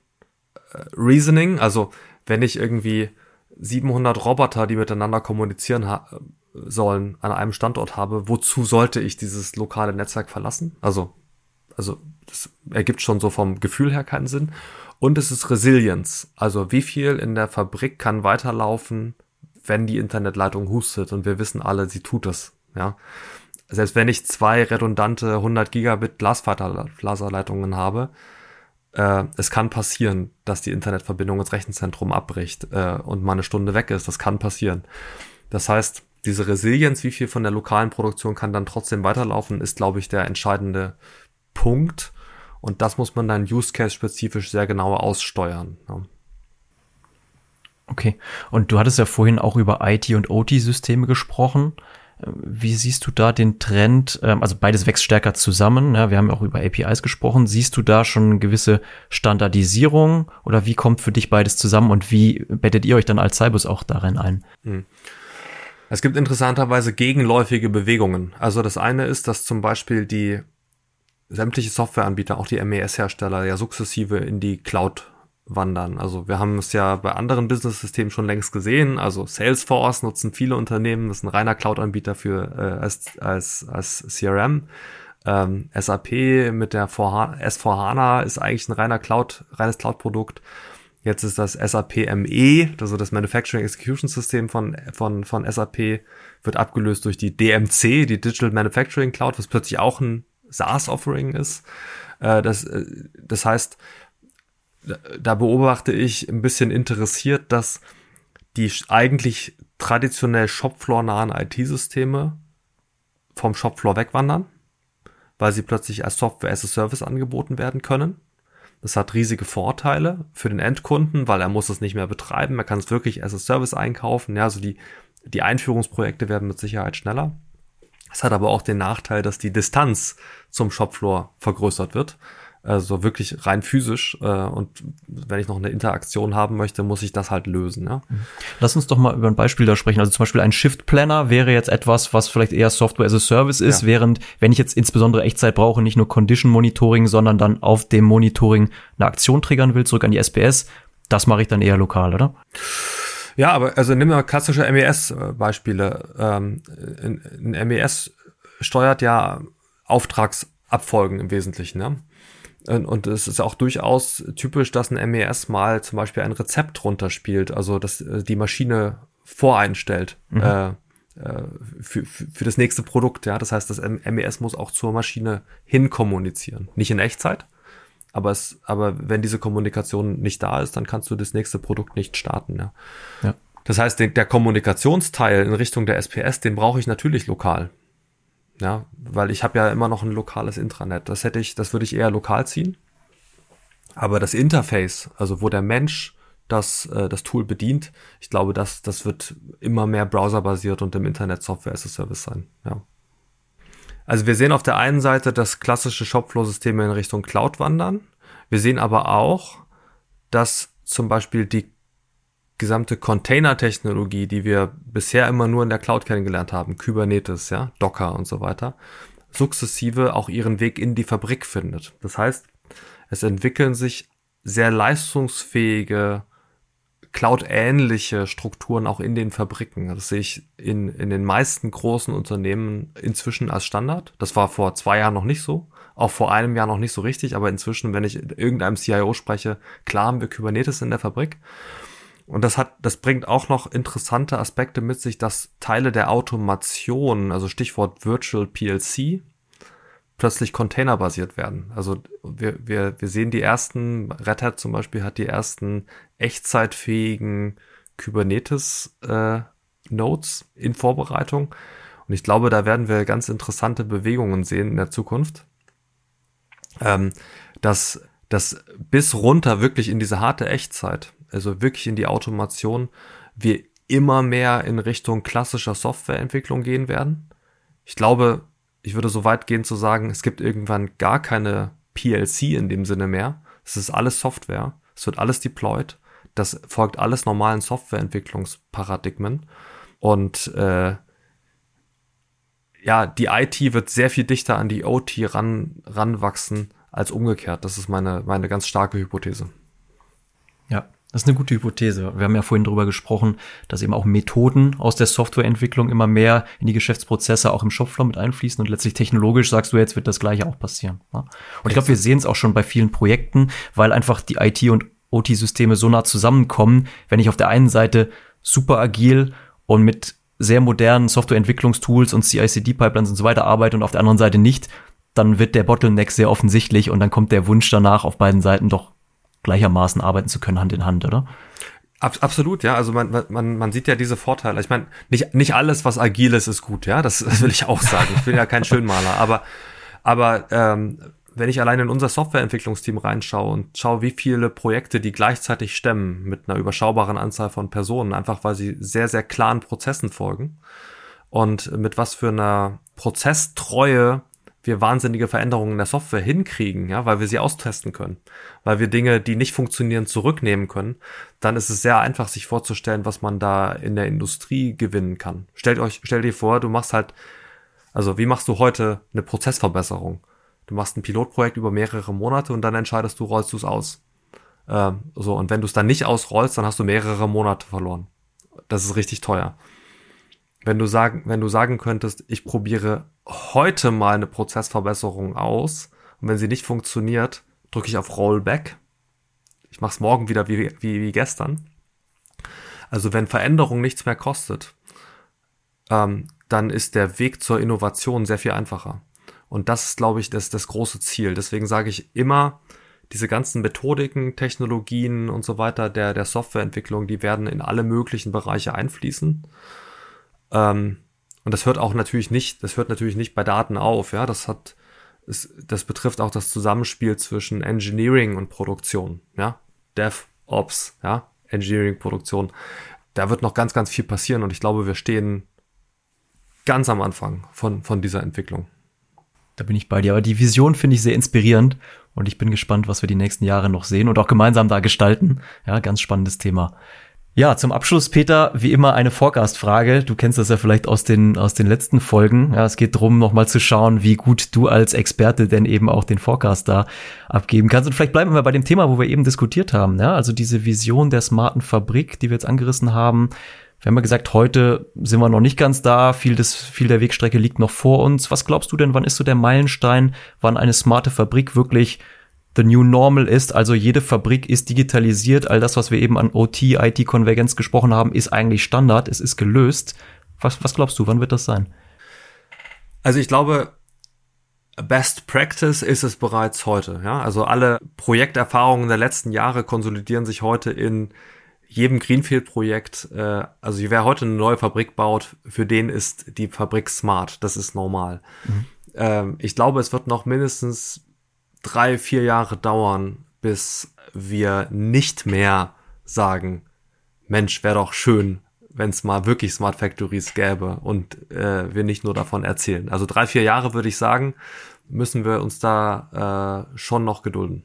äh, Reasoning. Also wenn ich irgendwie 700 Roboter, die miteinander kommunizieren sollen, an einem Standort habe, wozu sollte ich dieses lokale Netzwerk verlassen? Also, also das ergibt schon so vom Gefühl her keinen Sinn. Und es ist Resilience. Also wie viel in der Fabrik kann weiterlaufen, wenn die Internetleitung hustet? Und wir wissen alle, sie tut es. Ja. Selbst wenn ich zwei redundante 100 Gigabit Glasfaserleitungen habe, äh, es kann passieren, dass die Internetverbindung ins Rechenzentrum abbricht äh, und mal eine Stunde weg ist. Das kann passieren. Das heißt, diese Resilienz, wie viel von der lokalen Produktion kann dann trotzdem weiterlaufen, ist, glaube ich, der entscheidende Punkt. Und das muss man dann Use Case spezifisch sehr genau aussteuern. Ja. Okay. Und du hattest ja vorhin auch über IT und OT Systeme gesprochen. Wie siehst du da den Trend? Ähm, also beides wächst stärker zusammen. Ja, wir haben auch über APIs gesprochen. Siehst du da schon eine gewisse Standardisierung oder wie kommt für dich beides zusammen und wie bettet ihr euch dann als Cybus auch darin ein? Hm. Es gibt interessanterweise gegenläufige Bewegungen. Also das eine ist, dass zum Beispiel die sämtliche Softwareanbieter, auch die MES-Hersteller, ja sukzessive in die Cloud wandern. Also wir haben es ja bei anderen Business-Systemen schon längst gesehen. Also Salesforce nutzen viele Unternehmen, das ist ein reiner Cloud-Anbieter für äh, als, als, als CRM. Ähm, SAP mit der S4HANA ist eigentlich ein reiner Cloud, reines Cloud-Produkt. Jetzt ist das SAP ME, also das Manufacturing Execution System von, von, von SAP, wird abgelöst durch die DMC, die Digital Manufacturing Cloud, was plötzlich auch ein SaaS-Offering ist. Äh, das, äh, das heißt, da beobachte ich ein bisschen interessiert, dass die eigentlich traditionell Shopfloor-nahen IT-Systeme vom Shopfloor wegwandern, weil sie plötzlich als Software as a Service angeboten werden können. Das hat riesige Vorteile für den Endkunden, weil er muss es nicht mehr betreiben. Er kann es wirklich as a Service einkaufen. Ja, also die, die Einführungsprojekte werden mit Sicherheit schneller. Es hat aber auch den Nachteil, dass die Distanz zum Shopfloor vergrößert wird. Also wirklich rein physisch. Äh, und wenn ich noch eine Interaktion haben möchte, muss ich das halt lösen. Ja? Lass uns doch mal über ein Beispiel da sprechen. Also zum Beispiel ein Shift Planner wäre jetzt etwas, was vielleicht eher Software as a Service ist, ja. während wenn ich jetzt insbesondere Echtzeit brauche, nicht nur Condition Monitoring, sondern dann auf dem Monitoring eine Aktion triggern will, zurück an die SPS, das mache ich dann eher lokal, oder? Ja, aber also nimm mal klassische MES-Beispiele. Ähm, ein MES steuert ja Auftragsabfolgen im Wesentlichen. Ne? Und es ist auch durchaus typisch, dass ein MES mal zum Beispiel ein Rezept runterspielt, also dass äh, die Maschine voreinstellt mhm. äh, äh für, für das nächste Produkt. Ja, das heißt, das MES muss auch zur Maschine hin kommunizieren, nicht in Echtzeit. Aber es, aber wenn diese Kommunikation nicht da ist, dann kannst du das nächste Produkt nicht starten. Ja. ja. Das heißt, der, der Kommunikationsteil in Richtung der SPS, den brauche ich natürlich lokal. Ja, weil ich habe ja immer noch ein lokales Intranet. Das hätte ich, das würde ich eher lokal ziehen. Aber das Interface, also wo der Mensch das, äh, das Tool bedient, ich glaube, das, das wird immer mehr browserbasiert und im Internet Software as a Service sein. Ja. Also wir sehen auf der einen Seite, dass klassische Shopflow-Systeme in Richtung Cloud wandern. Wir sehen aber auch, dass zum Beispiel die gesamte Container-Technologie, die wir bisher immer nur in der Cloud kennengelernt haben, Kubernetes, ja, Docker und so weiter, sukzessive auch ihren Weg in die Fabrik findet. Das heißt, es entwickeln sich sehr leistungsfähige Cloud-ähnliche Strukturen auch in den Fabriken. Das sehe ich in, in den meisten großen Unternehmen inzwischen als Standard. Das war vor zwei Jahren noch nicht so, auch vor einem Jahr noch nicht so richtig, aber inzwischen, wenn ich irgendeinem CIO spreche, klar haben wir Kubernetes in der Fabrik. Und das hat, das bringt auch noch interessante Aspekte mit sich, dass Teile der Automation, also Stichwort Virtual PLC, plötzlich containerbasiert werden. Also wir, wir, wir sehen die ersten, Red Hat zum Beispiel hat die ersten echtzeitfähigen Kubernetes äh, Nodes in Vorbereitung. Und ich glaube, da werden wir ganz interessante Bewegungen sehen in der Zukunft. Ähm, dass das bis runter wirklich in diese harte Echtzeit also wirklich in die Automation, wir immer mehr in Richtung klassischer Softwareentwicklung gehen werden. Ich glaube, ich würde so weit gehen zu sagen, es gibt irgendwann gar keine PLC in dem Sinne mehr. Es ist alles Software. Es wird alles deployed. Das folgt alles normalen Softwareentwicklungsparadigmen. Und äh, ja, die IT wird sehr viel dichter an die OT ran, ranwachsen als umgekehrt. Das ist meine, meine ganz starke Hypothese. Ja, das ist eine gute Hypothese. Wir haben ja vorhin darüber gesprochen, dass eben auch Methoden aus der Softwareentwicklung immer mehr in die Geschäftsprozesse auch im Shopfloor mit einfließen und letztlich technologisch sagst du jetzt wird das gleiche auch passieren. Und ich glaube, wir sehen es auch schon bei vielen Projekten, weil einfach die IT und OT-Systeme so nah zusammenkommen, wenn ich auf der einen Seite super agil und mit sehr modernen Softwareentwicklungstools und CI/CD-Pipelines und so weiter arbeite und auf der anderen Seite nicht, dann wird der Bottleneck sehr offensichtlich und dann kommt der Wunsch danach auf beiden Seiten doch gleichermaßen arbeiten zu können, Hand in Hand, oder? Absolut, ja. Also man, man, man sieht ja diese Vorteile. Ich meine, nicht, nicht alles, was agil ist, ist gut, ja. Das, das will ich auch sagen. Ich bin ja kein Schönmaler. Aber, aber ähm, wenn ich allein in unser Softwareentwicklungsteam reinschaue und schaue, wie viele Projekte die gleichzeitig stemmen mit einer überschaubaren Anzahl von Personen, einfach weil sie sehr, sehr klaren Prozessen folgen und mit was für einer Prozesstreue wir wahnsinnige Veränderungen in der Software hinkriegen, ja, weil wir sie austesten können, weil wir Dinge, die nicht funktionieren, zurücknehmen können, dann ist es sehr einfach, sich vorzustellen, was man da in der Industrie gewinnen kann. Stellt euch, stell dir vor, du machst halt, also wie machst du heute eine Prozessverbesserung? Du machst ein Pilotprojekt über mehrere Monate und dann entscheidest du, rollst du es aus. Ähm, so, und wenn du es dann nicht ausrollst, dann hast du mehrere Monate verloren. Das ist richtig teuer. Wenn du sagen, wenn du sagen könntest, ich probiere heute mal eine Prozessverbesserung aus und wenn sie nicht funktioniert, drücke ich auf Rollback. Ich mache es morgen wieder wie, wie, wie gestern. Also wenn Veränderung nichts mehr kostet, ähm, dann ist der Weg zur Innovation sehr viel einfacher. Und das ist, glaube ich, das, das große Ziel. Deswegen sage ich immer, diese ganzen Methodiken, Technologien und so weiter der, der Softwareentwicklung, die werden in alle möglichen Bereiche einfließen. Ähm, und das hört auch natürlich nicht, das hört natürlich nicht bei Daten auf, ja. Das hat, es, das betrifft auch das Zusammenspiel zwischen Engineering und Produktion, ja. DevOps, ja. Engineering, Produktion. Da wird noch ganz, ganz viel passieren und ich glaube, wir stehen ganz am Anfang von, von dieser Entwicklung. Da bin ich bei dir. Aber die Vision finde ich sehr inspirierend und ich bin gespannt, was wir die nächsten Jahre noch sehen und auch gemeinsam da gestalten. Ja, ganz spannendes Thema. Ja, zum Abschluss, Peter, wie immer eine Forecast-Frage. Du kennst das ja vielleicht aus den, aus den letzten Folgen. Ja, es geht darum, nochmal zu schauen, wie gut du als Experte denn eben auch den Forecast da abgeben kannst. Und vielleicht bleiben wir bei dem Thema, wo wir eben diskutiert haben. Ja, also diese Vision der smarten Fabrik, die wir jetzt angerissen haben. Wir haben ja gesagt, heute sind wir noch nicht ganz da. Viel, des, viel der Wegstrecke liegt noch vor uns. Was glaubst du denn, wann ist so der Meilenstein, wann eine smarte Fabrik wirklich the new normal ist. Also jede Fabrik ist digitalisiert. All das, was wir eben an OT, IT-Konvergenz gesprochen haben, ist eigentlich Standard. Es ist gelöst. Was, was glaubst du, wann wird das sein? Also ich glaube, Best Practice ist es bereits heute. Ja? Also alle Projekterfahrungen der letzten Jahre konsolidieren sich heute in jedem Greenfield-Projekt. Äh, also wer heute eine neue Fabrik baut, für den ist die Fabrik smart. Das ist normal. Mhm. Ähm, ich glaube, es wird noch mindestens drei, vier Jahre dauern, bis wir nicht mehr sagen, Mensch, wäre doch schön, wenn es mal wirklich Smart Factories gäbe und äh, wir nicht nur davon erzählen. Also drei, vier Jahre würde ich sagen, müssen wir uns da äh, schon noch gedulden.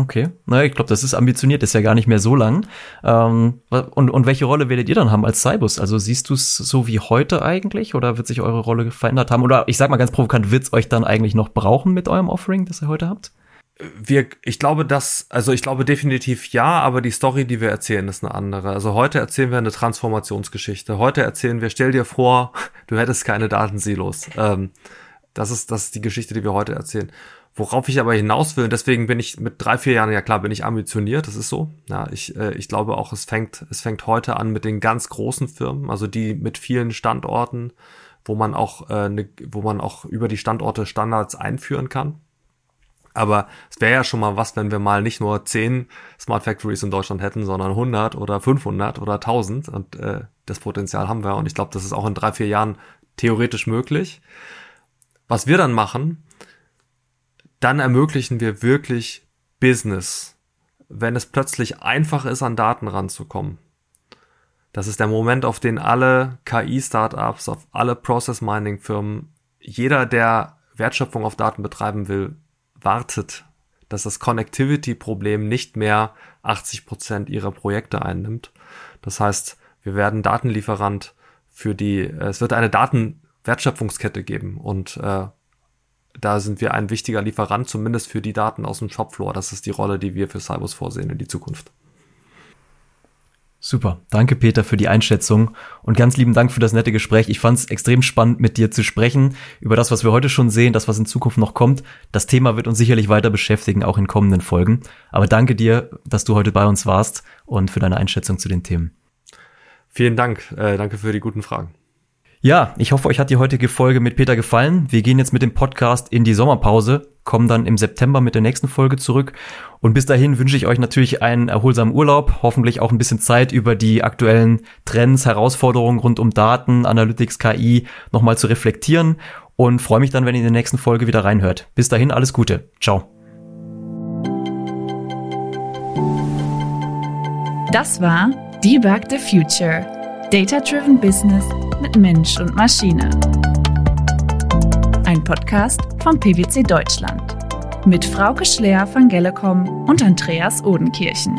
Okay, naja, ich glaube, das ist ambitioniert, ist ja gar nicht mehr so lang. Ähm, und, und welche Rolle werdet ihr dann haben als Cybus? Also siehst du es so wie heute eigentlich oder wird sich eure Rolle verändert haben? Oder ich sag mal ganz provokant, wird es euch dann eigentlich noch brauchen mit eurem Offering, das ihr heute habt? wir, ich glaube, dass, also ich glaube definitiv ja, aber die Story, die wir erzählen, ist eine andere. Also heute erzählen wir eine Transformationsgeschichte. Heute erzählen wir, stell dir vor, du hättest keine Datensilos. Ähm, das ist, das ist die Geschichte, die wir heute erzählen. Worauf ich aber hinaus will, deswegen bin ich mit drei, vier Jahren, ja klar, bin ich ambitioniert, das ist so. Ja, ich, äh, ich glaube auch, es fängt, es fängt heute an mit den ganz großen Firmen, also die mit vielen Standorten, wo man auch, äh, ne, wo man auch über die Standorte Standards einführen kann. Aber es wäre ja schon mal was, wenn wir mal nicht nur zehn Smart Factories in Deutschland hätten, sondern 100 oder 500 oder 1000. Und äh, das Potenzial haben wir. Und ich glaube, das ist auch in drei, vier Jahren theoretisch möglich. Was wir dann machen, dann ermöglichen wir wirklich Business, wenn es plötzlich einfach ist, an Daten ranzukommen. Das ist der Moment, auf den alle KI-Startups, auf alle Process-Mining-Firmen, jeder, der Wertschöpfung auf Daten betreiben will, wartet, dass das Connectivity-Problem nicht mehr 80 Prozent ihrer Projekte einnimmt. Das heißt, wir werden Datenlieferant für die, es wird eine Datenwertschöpfungskette geben und äh, da sind wir ein wichtiger Lieferant, zumindest für die Daten aus dem Shopfloor. Das ist die Rolle, die wir für Cybus vorsehen in die Zukunft. Super. Danke, Peter, für die Einschätzung und ganz lieben Dank für das nette Gespräch. Ich fand es extrem spannend, mit dir zu sprechen über das, was wir heute schon sehen, das, was in Zukunft noch kommt. Das Thema wird uns sicherlich weiter beschäftigen, auch in kommenden Folgen. Aber danke dir, dass du heute bei uns warst und für deine Einschätzung zu den Themen. Vielen Dank. Äh, danke für die guten Fragen. Ja, ich hoffe, euch hat die heutige Folge mit Peter gefallen. Wir gehen jetzt mit dem Podcast in die Sommerpause, kommen dann im September mit der nächsten Folge zurück. Und bis dahin wünsche ich euch natürlich einen erholsamen Urlaub, hoffentlich auch ein bisschen Zeit über die aktuellen Trends, Herausforderungen rund um Daten, Analytics, KI nochmal zu reflektieren und freue mich dann, wenn ihr in der nächsten Folge wieder reinhört. Bis dahin alles Gute. Ciao. Das war Debug the Future. Data-Driven Business mit Mensch und Maschine. Ein Podcast vom PwC Deutschland. Mit Frauke Schler van Gellekom und Andreas Odenkirchen.